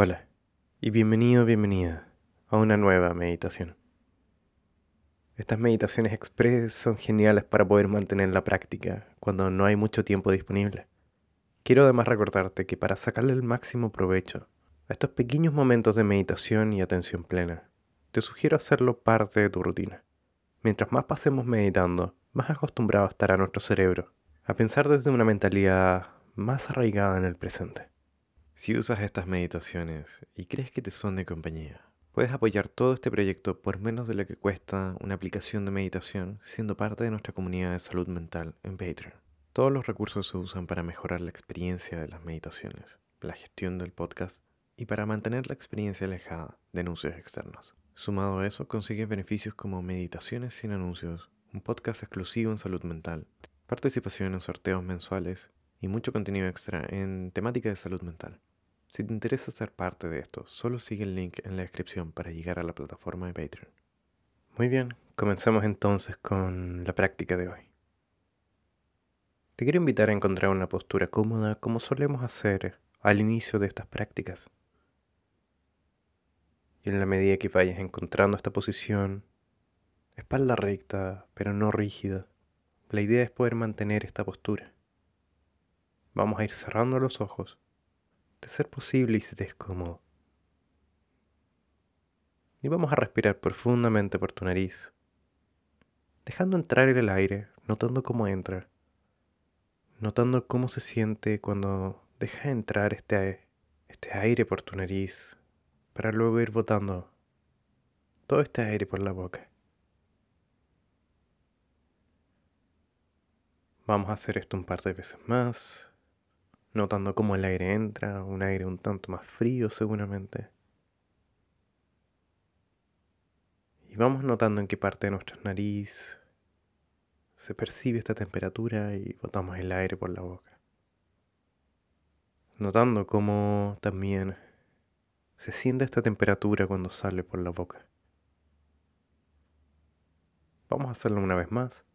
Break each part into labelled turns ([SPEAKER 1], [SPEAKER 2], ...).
[SPEAKER 1] Hola y bienvenido, bienvenida a una nueva meditación. Estas meditaciones express son geniales para poder mantener la práctica cuando no hay mucho tiempo disponible. Quiero además recordarte que para sacarle el máximo provecho a estos pequeños momentos de meditación y atención plena, te sugiero hacerlo parte de tu rutina. Mientras más pasemos meditando, más acostumbrado estará nuestro cerebro a pensar desde una mentalidad más arraigada en el presente. Si usas estas meditaciones y crees que te son de compañía, puedes apoyar todo este proyecto por menos de lo que cuesta una aplicación de meditación siendo parte de nuestra comunidad de salud mental en Patreon. Todos los recursos se usan para mejorar la experiencia de las meditaciones, la gestión del podcast y para mantener la experiencia alejada de anuncios externos. Sumado a eso, consigues beneficios como meditaciones sin anuncios, un podcast exclusivo en salud mental, participación en sorteos mensuales y mucho contenido extra en temática de salud mental. Si te interesa ser parte de esto, solo sigue el link en la descripción para llegar a la plataforma de Patreon. Muy bien, comencemos entonces con la práctica de hoy. Te quiero invitar a encontrar una postura cómoda como solemos hacer al inicio de estas prácticas. Y en la medida que vayas encontrando esta posición, espalda recta, pero no rígida, la idea es poder mantener esta postura. Vamos a ir cerrando los ojos de ser posible y si te es cómodo. Y vamos a respirar profundamente por tu nariz, dejando entrar el aire, notando cómo entra, notando cómo se siente cuando dejas entrar este, este aire por tu nariz, para luego ir botando todo este aire por la boca. Vamos a hacer esto un par de veces más notando cómo el aire entra, un aire un tanto más frío seguramente. Y vamos notando en qué parte de nuestra nariz se percibe esta temperatura y botamos el aire por la boca. Notando cómo también se siente esta temperatura cuando sale por la boca. Vamos a hacerlo una vez más.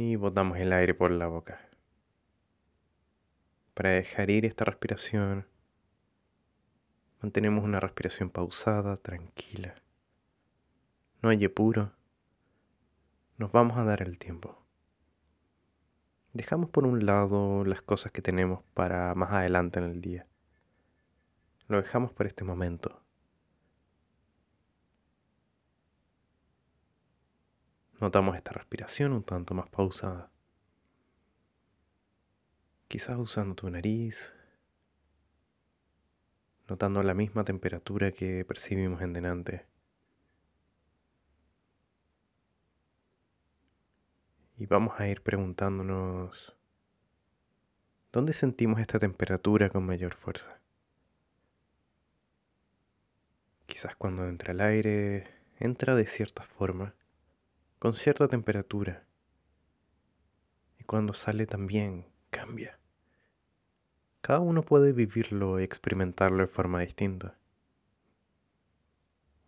[SPEAKER 1] Y botamos el aire por la boca. Para dejar ir esta respiración, mantenemos una respiración pausada, tranquila. No hay apuro. Nos vamos a dar el tiempo. Dejamos por un lado las cosas que tenemos para más adelante en el día. Lo dejamos por este momento. Notamos esta respiración un tanto más pausada. Quizás usando tu nariz, notando la misma temperatura que percibimos en delante. Y vamos a ir preguntándonos, ¿dónde sentimos esta temperatura con mayor fuerza? Quizás cuando entra el aire, entra de cierta forma con cierta temperatura. Y cuando sale también cambia. Cada uno puede vivirlo y experimentarlo de forma distinta.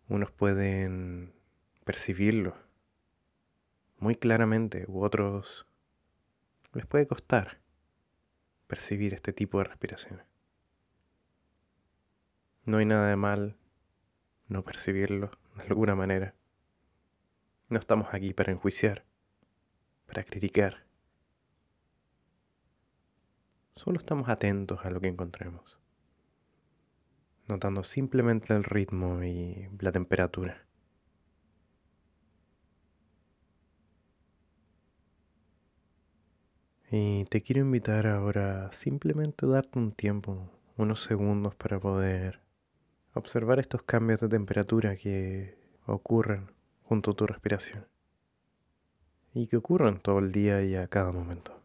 [SPEAKER 1] Unos pueden percibirlo muy claramente u otros les puede costar percibir este tipo de respiración. No hay nada de mal no percibirlo de alguna manera. No estamos aquí para enjuiciar, para criticar. Solo estamos atentos a lo que encontremos, notando simplemente el ritmo y la temperatura. Y te quiero invitar ahora a simplemente darte un tiempo, unos segundos para poder observar estos cambios de temperatura que ocurren junto a tu respiración y que ocurran todo el día y a cada momento.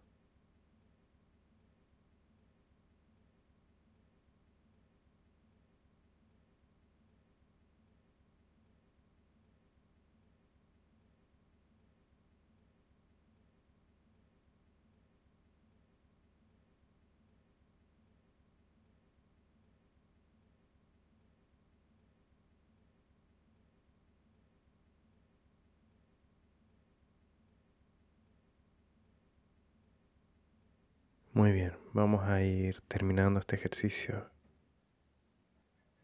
[SPEAKER 1] Muy bien, vamos a ir terminando este ejercicio.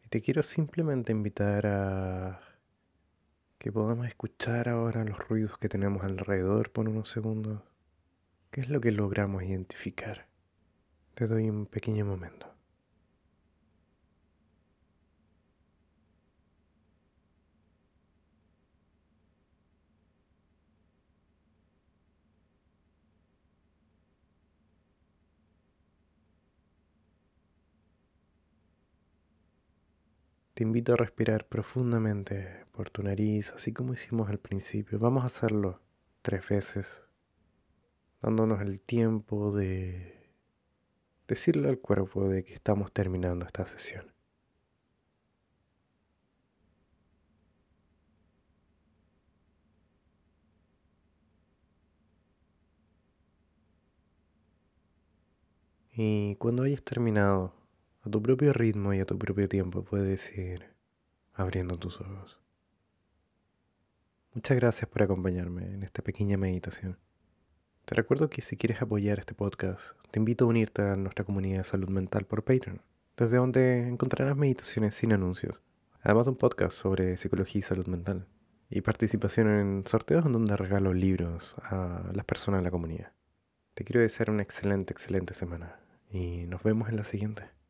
[SPEAKER 1] Y te quiero simplemente invitar a que podamos escuchar ahora los ruidos que tenemos alrededor por unos segundos. ¿Qué es lo que logramos identificar? Te doy un pequeño momento. Te invito a respirar profundamente por tu nariz, así como hicimos al principio. Vamos a hacerlo tres veces, dándonos el tiempo de decirle al cuerpo de que estamos terminando esta sesión. Y cuando hayas terminado, a tu propio ritmo y a tu propio tiempo puedes ir abriendo tus ojos. Muchas gracias por acompañarme en esta pequeña meditación. Te recuerdo que si quieres apoyar este podcast, te invito a unirte a nuestra comunidad de salud mental por Patreon, desde donde encontrarás meditaciones sin anuncios, además de un podcast sobre psicología y salud mental, y participación en sorteos en donde regalo libros a las personas de la comunidad. Te quiero desear una excelente, excelente semana, y nos vemos en la siguiente.